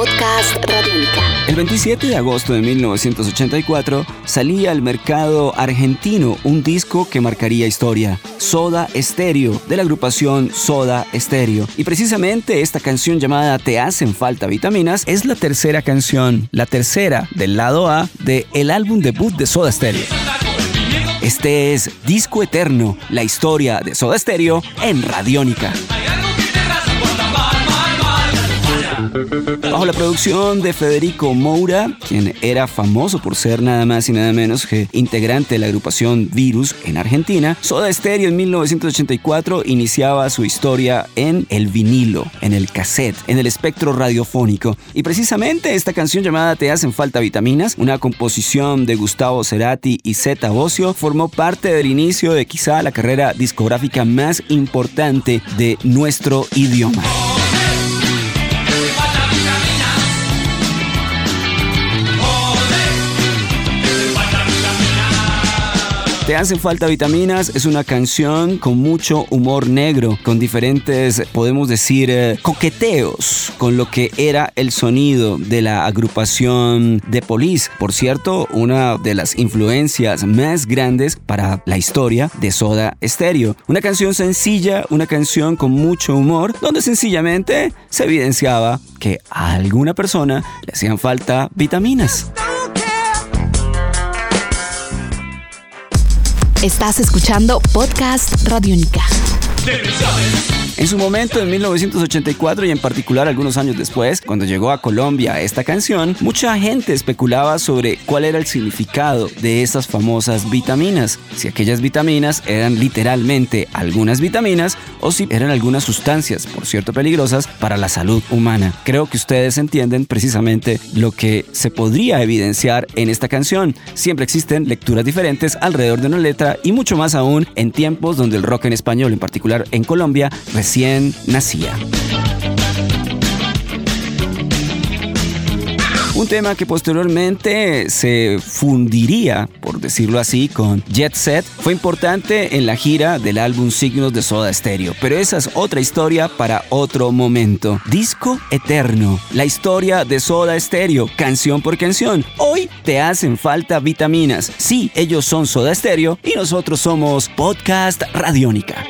Podcast. El 27 de agosto de 1984 salía al mercado argentino un disco que marcaría historia, Soda Stereo, de la agrupación Soda Stereo. Y precisamente esta canción llamada Te hacen falta vitaminas es la tercera canción, la tercera del lado A de el álbum debut de Soda Stereo. Este es Disco Eterno, la historia de Soda Stereo en Radiónica. Bajo la producción de Federico Moura, quien era famoso por ser nada más y nada menos que integrante de la agrupación Virus en Argentina, Soda Stereo en 1984 iniciaba su historia en el vinilo, en el cassette, en el espectro radiofónico. Y precisamente esta canción llamada Te hacen falta vitaminas, una composición de Gustavo Cerati y Zeta Bocio, formó parte del inicio de quizá la carrera discográfica más importante de nuestro idioma. Te hacen falta vitaminas es una canción con mucho humor negro, con diferentes, podemos decir, eh, coqueteos con lo que era el sonido de la agrupación de Police. Por cierto, una de las influencias más grandes para la historia de Soda Stereo. Una canción sencilla, una canción con mucho humor, donde sencillamente se evidenciaba que a alguna persona le hacían falta vitaminas. Estás escuchando Podcast Radiónica. En su momento, en 1984 y en particular algunos años después, cuando llegó a Colombia esta canción, mucha gente especulaba sobre cuál era el significado de esas famosas vitaminas. Si aquellas vitaminas eran literalmente algunas vitaminas o si eran algunas sustancias, por cierto peligrosas, para la salud humana. Creo que ustedes entienden precisamente lo que se podría evidenciar en esta canción. Siempre existen lecturas diferentes alrededor de una letra y mucho más aún en tiempos donde el rock en español, en particular en Colombia, nacía. Un tema que posteriormente se fundiría, por decirlo así, con Jet Set, fue importante en la gira del álbum Signos de Soda Stereo, pero esa es otra historia para otro momento. Disco Eterno, la historia de Soda Stereo, canción por canción. Hoy te hacen falta vitaminas. Sí, ellos son Soda Stereo y nosotros somos Podcast Radiónica.